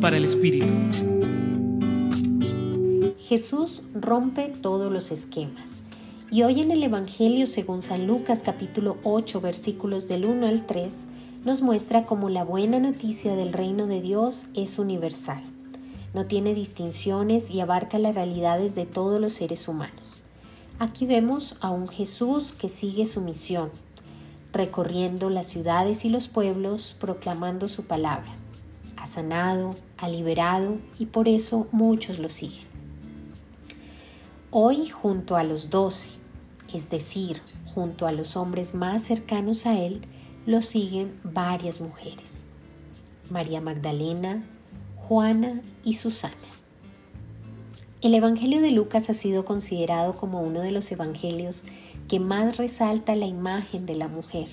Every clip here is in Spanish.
Para el Espíritu. Jesús rompe todos los esquemas. Y hoy en el Evangelio según San Lucas capítulo 8 versículos del 1 al 3 nos muestra cómo la buena noticia del reino de Dios es universal. No tiene distinciones y abarca las realidades de todos los seres humanos. Aquí vemos a un Jesús que sigue su misión, recorriendo las ciudades y los pueblos proclamando su palabra. Ha sanado, ha liberado y por eso muchos lo siguen. Hoy junto a los doce, es decir, junto a los hombres más cercanos a él, lo siguen varias mujeres. María Magdalena, Juana y Susana. El Evangelio de Lucas ha sido considerado como uno de los evangelios que más resalta la imagen de la mujer.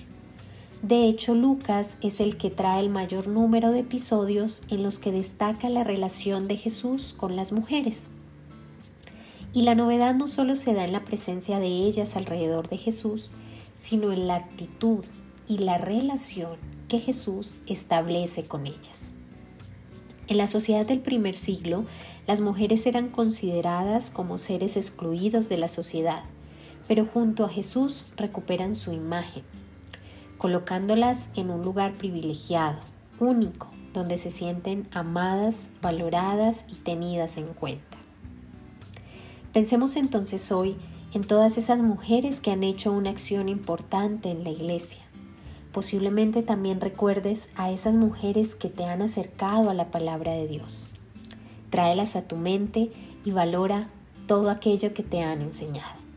De hecho, Lucas es el que trae el mayor número de episodios en los que destaca la relación de Jesús con las mujeres. Y la novedad no solo se da en la presencia de ellas alrededor de Jesús, sino en la actitud y la relación que Jesús establece con ellas. En la sociedad del primer siglo, las mujeres eran consideradas como seres excluidos de la sociedad, pero junto a Jesús recuperan su imagen, colocándolas en un lugar privilegiado, único, donde se sienten amadas, valoradas y tenidas en cuenta. Pensemos entonces hoy en todas esas mujeres que han hecho una acción importante en la iglesia. Posiblemente también recuerdes a esas mujeres que te han acercado a la palabra de Dios. Tráelas a tu mente y valora todo aquello que te han enseñado.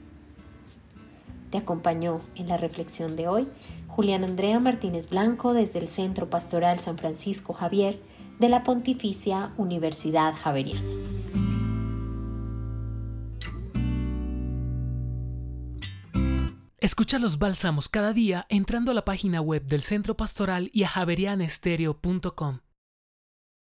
Te acompañó en la reflexión de hoy Julián Andrea Martínez Blanco desde el Centro Pastoral San Francisco Javier de la Pontificia Universidad Javeriana. Escucha los bálsamos cada día entrando a la página web del Centro Pastoral y a javerianestereo.com.